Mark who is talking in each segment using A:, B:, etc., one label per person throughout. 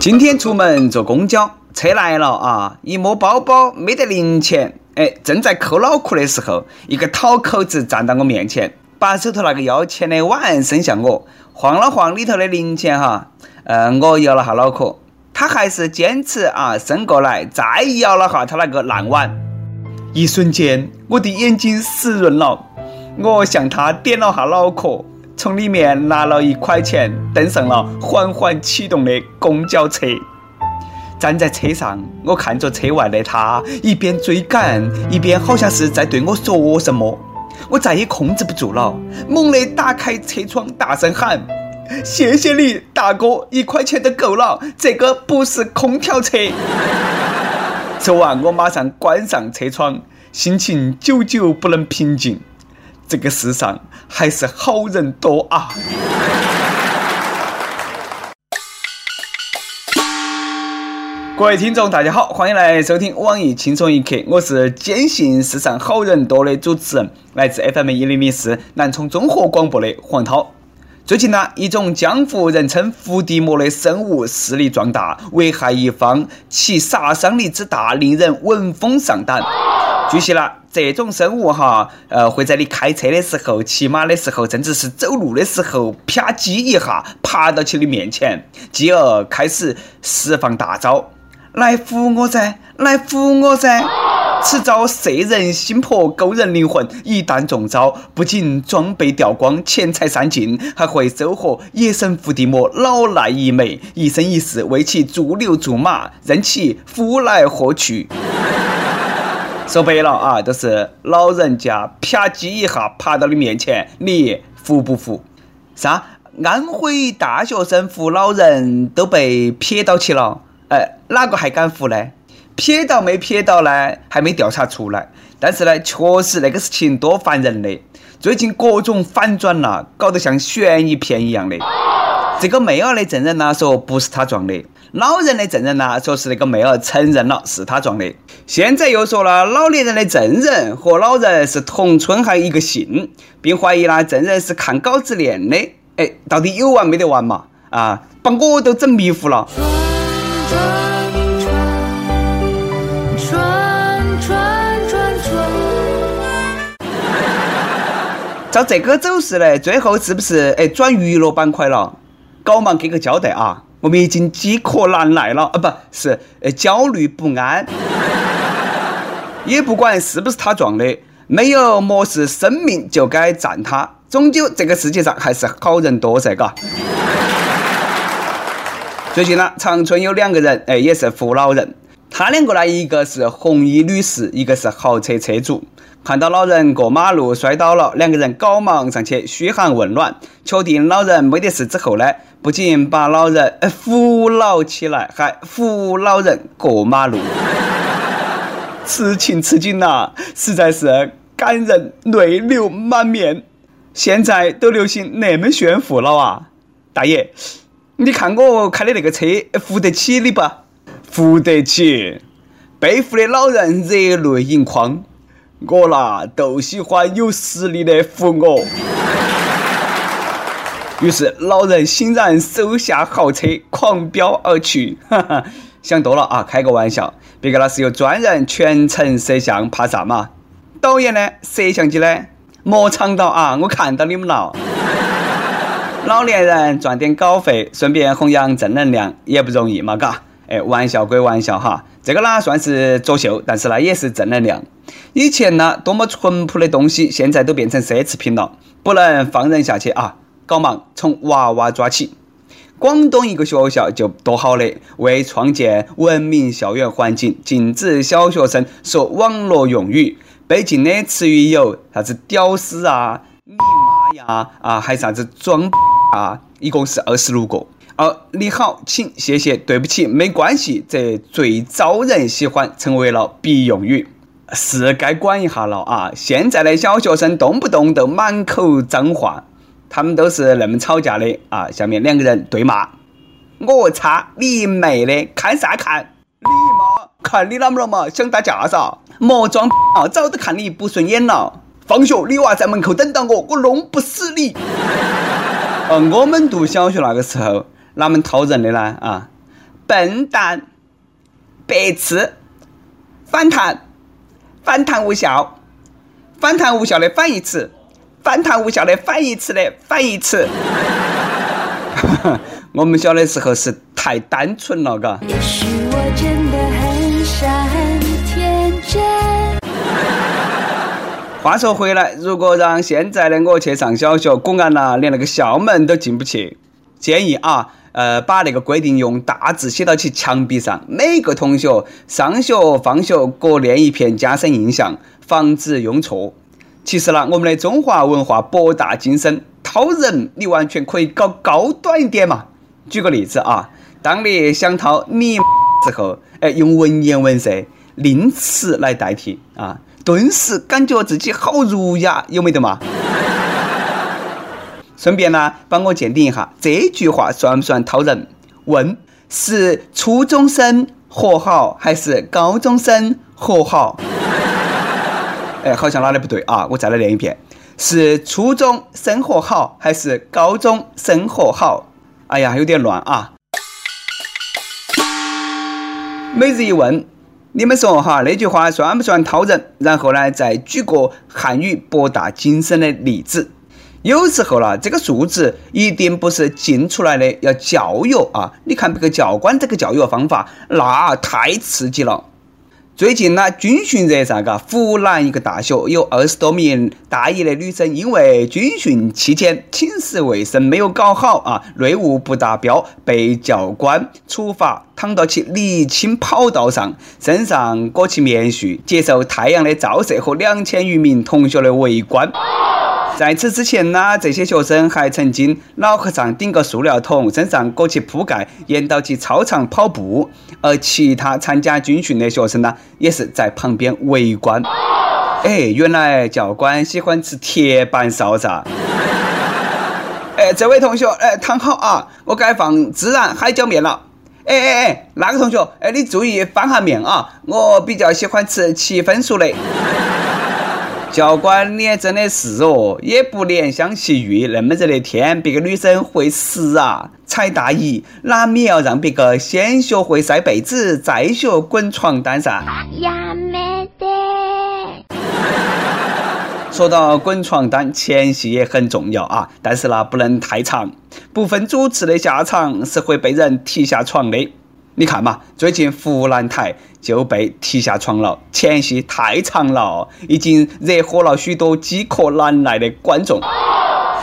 A: 今天出门坐公交，车来了啊！一摸包包没得零钱，哎，正在抠脑壳的时候，一个讨口子站到我面前，把手头那个要钱的碗伸向我，晃了晃里头的零钱哈，呃，我摇了下脑壳，他还是坚持啊伸过来，再摇了下他那个烂碗，一瞬间我的眼睛湿润了，我向他点了下脑壳。从里面拿了一块钱，登上了缓缓启动的公交车。站在车上，我看着车外的他，一边追赶，一边好像是在对我说什么。我再也控制不住了，猛地打开车窗，大声喊：“谢谢你，大哥，一块钱都够了，这个不是空调车。”说完，我马上关上车窗，心情久久不能平静。这个世上还是好人多啊！各位听众，大家好，欢迎来收听网易轻松一刻，我是坚信世上好人多的主持人，来自 FM 一零零四南充综合广播的黄涛。最近呢，一种江湖人称伏地魔的生物势力壮大，危害一方，其杀伤力之大，令人闻风丧胆。据悉了，这种生物哈，呃，会在你开车的时候、骑马的时候，甚至是走路的时候，啪叽一下爬到起你面前，继而开始释放大招，来扶我噻，来扶我噻！此招摄人心魄，勾人灵魂。一旦中招，不仅装备掉光，钱财散尽，还会收获野生伏地魔老赖一枚，一生一世为其驻牛驻马，任其呼来喝去。说白了啊，都是老人家啪叽一下爬到你面前，你服不服？啥？安徽大学生扶老人都被撇到起了，哎，哪个还敢扶呢？撇到没撇到呢？还没调查出来。但是呢，确实那个事情多烦人的。最近各种反转了，搞得像悬疑片一样的。这个妹儿的证人呢说不是他撞的，老人的证人呢说是那个妹儿承认了是他撞的。现在又说了老年人的证人和老人是同村还一个姓，并怀疑呢证人是看稿子练的。哎，到底有完没得完嘛？啊，把我都整迷糊了。照这个走势呢，最后是不是哎转娱乐板块了？搞忙给个交代啊！我们已经饥渴难耐了啊，不是呃焦虑不安，也不管是不是他撞的，没有漠视生命就该赞他。终究这个世界上还是好人多噻，嘎。最近呢，长春有两个人，哎，也是扶老人。他两个呢，一个是红衣女士，一个是豪车车主。看到老人过马路摔倒了，两个人赶忙上去嘘寒问暖，确定老人没得事之后呢，不仅把老人扶老起来，还扶老人过马路。此情此景呐，实在是感人泪流满面。现在都流行那么炫富了啊，大爷，你看我开的那个车扶得起你不？扶得起。背负的老人热泪盈眶。我啦都喜欢有实力的扶我，于是老人欣然收下豪车，狂飙而去。哈哈，想多了啊，开个玩笑。别个那是有专人全程摄像，怕啥嘛？导演呢？摄像机呢？莫藏到啊！我看到你们了。老年人赚点稿费，顺便弘扬正能量，也不容易嘛，嘎。哎，玩笑归玩笑哈，这个呢算是作秀，但是呢也是正能量。以前呢多么淳朴的东西，现在都变成奢侈品了，不能放任下去啊！搞忙从娃娃抓起。广东一个学校就多好的，为创建文明校园环境，禁止小学生说网络用语。被禁的词语有啥子屌丝啊、你妈呀啊，还啥子装啊，一共是二十六个。哦，你好，请，谢谢，对不起，没关系，这最招人喜欢，成为了必用语，是该管一下了啊！现在的小学生动不动都满口脏话，他们都是那么吵架的啊！下面两个人对骂，我擦，你妹的，看啥看？你妈，看你啷么了嘛？想打架噻？莫装啊！早都看你不顺眼了。放学，你娃在门口等到我，我弄不死你。呃，我们读小学那个时候。哪门讨人的呢？啊，笨蛋、白痴、反弹、反弹无效、反弹无效的反义词、反弹无效的反义词的反义词。我们小的时候是太单纯了，嘎。也许我真的很傻很天真。话说回来，如果让现在的我去上小学，公安呐，连那个校门都进不去。建议啊，呃，把那个规定用大字写到起墙壁上，每个同学上学放学各练一篇，加深印象，防止用错。其实呢，我们的中华文化博大精深，掏人你完全可以搞高端一点嘛。举个例子啊，当你想掏你之后，哎，用文言文色令词来代替啊，顿时感觉自己好儒雅，有没得嘛？顺便呢，帮我鉴定一下这句话算不算掏人？问是初中生活好还是高中生活好？哎，好像哪里不对啊？我再来练一遍，是初中生活好还是高中生活好？哎呀，有点乱啊！每日一问，你们说哈，那句话算不算掏人？然后呢，再举个汉语博大精深的例子。有时候啦，这个数字一定不是进出来的，要教育啊！你看这个教官这个教育方法，那太刺激了。最近呢，军训热上，嘎，湖南一个大学有二十多名大一的女生，因为军训期间寝室卫生没有搞好啊，内务不达标，被教官处罚，躺到其沥青跑道上，身上裹起棉絮，接受太阳的照射和两千余名同学的围观。在此之前呢，这些学生还曾经脑壳上顶个塑料桶，身上裹起铺盖，沿到其操场跑步。而其他参加军训的学生呢，也是在旁边围观。哎，原来教官喜欢吃铁板烧噻！哎，这位同学，哎，躺好啊，我该放孜然海椒面了。哎哎哎，那个同学，哎，你注意翻下面啊，我比较喜欢吃七分熟的。教官，你也真的是哦，也不怜香惜玉。那么热的天，别个女生会死啊！踩大姨，难免要让别个先学会晒被子，再学滚床单噻。呀，没得。说到滚床单，前戏也很重要啊，但是呢，不能太长，不分主次的下场是会被人踢下床的。你看嘛，最近湖南台就被踢下床了，前戏太长了，已经惹火了许多饥渴难耐的观众。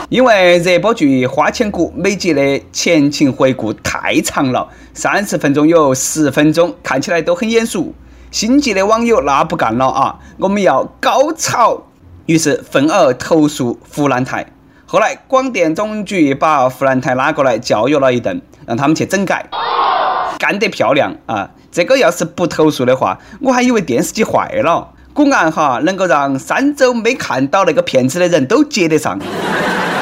A: 因为热播剧《花千骨》每集的前情回顾太长了，三十分钟有十分钟，看起来都很眼熟。心急的网友那不干了啊，我们要高潮，于是愤而投诉湖南台。后来广电总局把湖南台拉过来教育了一顿，让他们去整改。干得漂亮啊！这个要是不投诉的话，我还以为电视机坏了。果然哈，能够让三周没看到那个片子的人都接得上。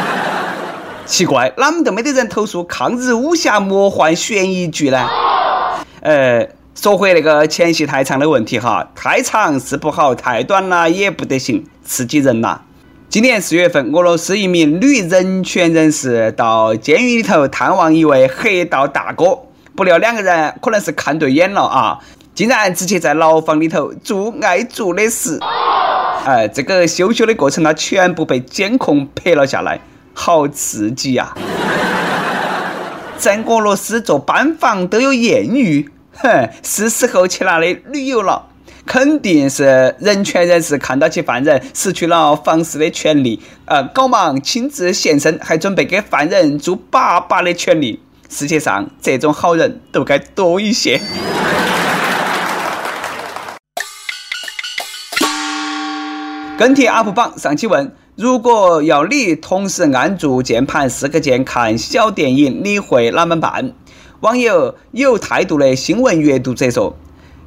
A: 奇怪，哪么都没得人投诉抗日武侠魔幻悬疑剧呢？呃，说回那个前戏太长的问题哈，太长是不好，太短了也不得行，刺激人呐。今年四月份，俄罗斯一名女人权人士到监狱里头探望一位黑道大哥。不料两个人可能是看对眼了啊，竟然直接在牢房里头做爱做的事。哎，这个羞羞的过程呢，全部被监控拍了下来，好刺激呀！在俄罗斯做班房都有艳遇，哼，是时候去那里旅游了。肯定是人权人士看到其犯人失去了房事的权利，呃，赶忙亲自现身，还准备给犯人做爸爸的权利。世界上这种好人都该多一些。跟帖 UP 榜上期问：如果要你同时按住键盘四个键看小电影，你会哪么办？网友有态度的新闻阅读者说：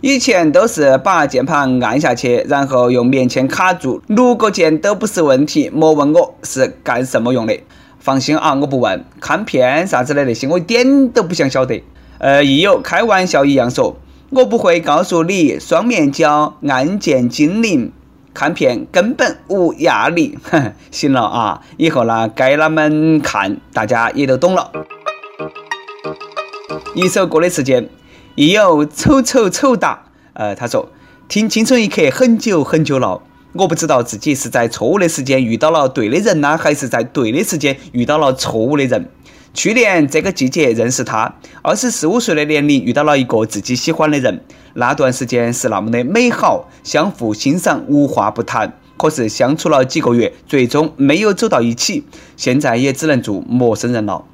A: 以前都是把键盘按下去，然后用棉签卡住，六个键都不是问题。莫问我是干什么用的。放心啊，我不问看片啥子的那些，我一点都不想晓得。呃，亦友开玩笑一样说，我不会告诉你双面胶按键精灵，看片根本无压力。哼，行了啊，以后呢该哪们看，大家也都懂了。一首歌的时间，
B: 亦有丑丑丑哒，呃，他说听青春一刻很久很久了，我不知道自己是在错误的时间遇到了对的人呢，还是在对的时间遇到了错误的人。去年这个季节认识他，二十四五岁的年龄遇到了一个自己喜欢的人，那段时间是那么的美好，相互欣赏，无话不谈。可是相处了几个月，最终没有走到一起，现在也只能做陌生人了。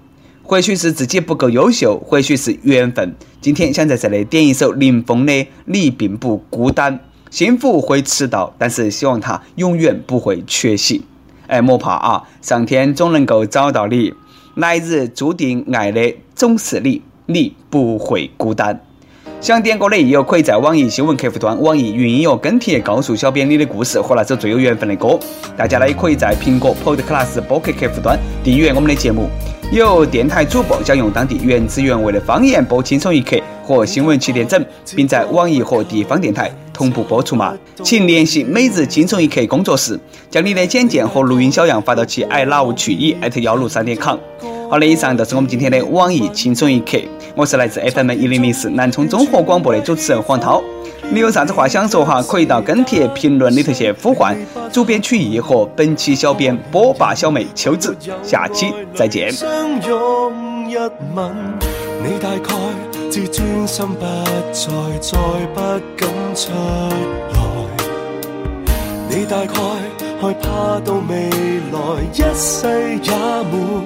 B: 或许是自己不够优秀，或许是缘分。今天想在这里点一首林峰的《你并不孤单》，幸福会迟到，但是希望它永远不会缺席。哎，莫怕啊，上天总能够找到你。来日注定爱的总是你，你不会孤单。想点歌的益友可以在网易新闻客户端、网易云音乐跟帖告诉小编你的故事和那首最有缘分的歌。大家呢也可以在苹果 Podcast 播客客户端订阅我们的节目。有电台主播将用当地原汁原味的方言播《轻松一刻》和新闻七点整，并在网易和地方电台同步播出嘛？请联系每日轻松一刻工作室，将你的简介和录音小样发到其 i love 去以艾特幺六三点 com。好的，以上就是我们今天的网易轻松一刻。我是来自 FM 一零零四南充综合广播的主持人黄涛。你有啥子话想说哈？可以到跟帖评论里头去呼唤主编曲艺和本期小编波霸小妹秋子。下期再见。你大概自尊心不再再不敢出来。你大概害怕到未来一世也没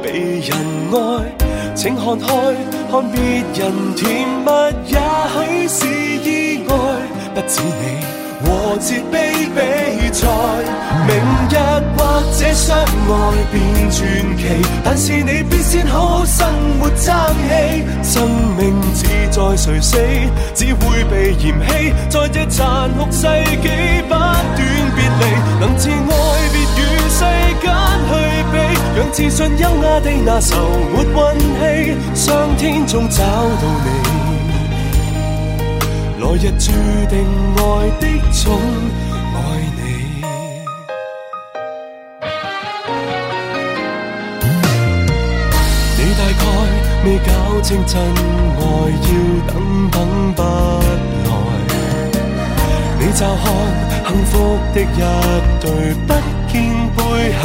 B: 被人爱。请看开看别人甜蜜也许是意外。不止你和谐悲比赛，明日或者相爱变传奇，但是你必先好好生活争气。生命只在谁死，只会被嫌弃。在这残酷世纪，不断别离，能自爱别与世间去比，让自信优雅地拿愁没运气，上天总找到你。来日注定爱的总爱你，你大概未搞清真爱要等等不来，你乍看幸福的一对，不见背后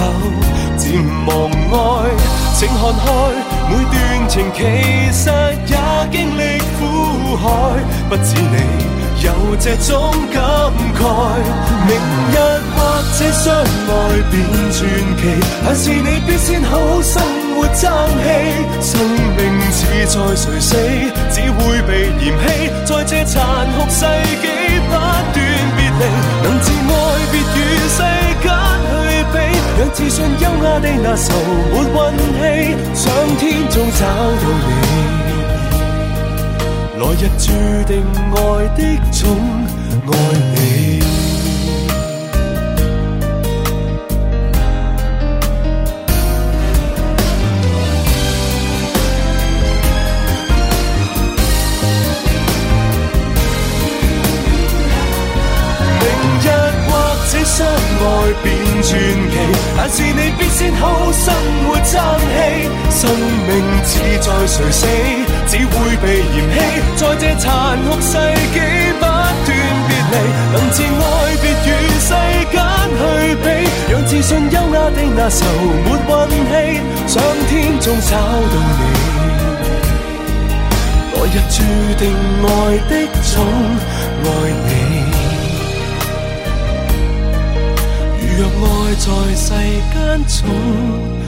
B: 渐忘爱，请看开。每段情其实也经历海，不止你有这种感慨。明日或者相爱变传奇，但是你必先好好生活争气。生命似在谁死，只会被嫌弃。在这残酷世纪，不断别离，能自爱别与世间去比。让自信优雅地拿愁没运气，上天中找到你，来日注定爱的宠爱你。是你必先好生活争气。生命志在谁死，只会被嫌弃。在这残酷世纪，不断别离，能自爱别与世间去比，让自信优雅地拿愁没运气，上天中找到你。来日注定爱的总爱你。若爱在世间，重。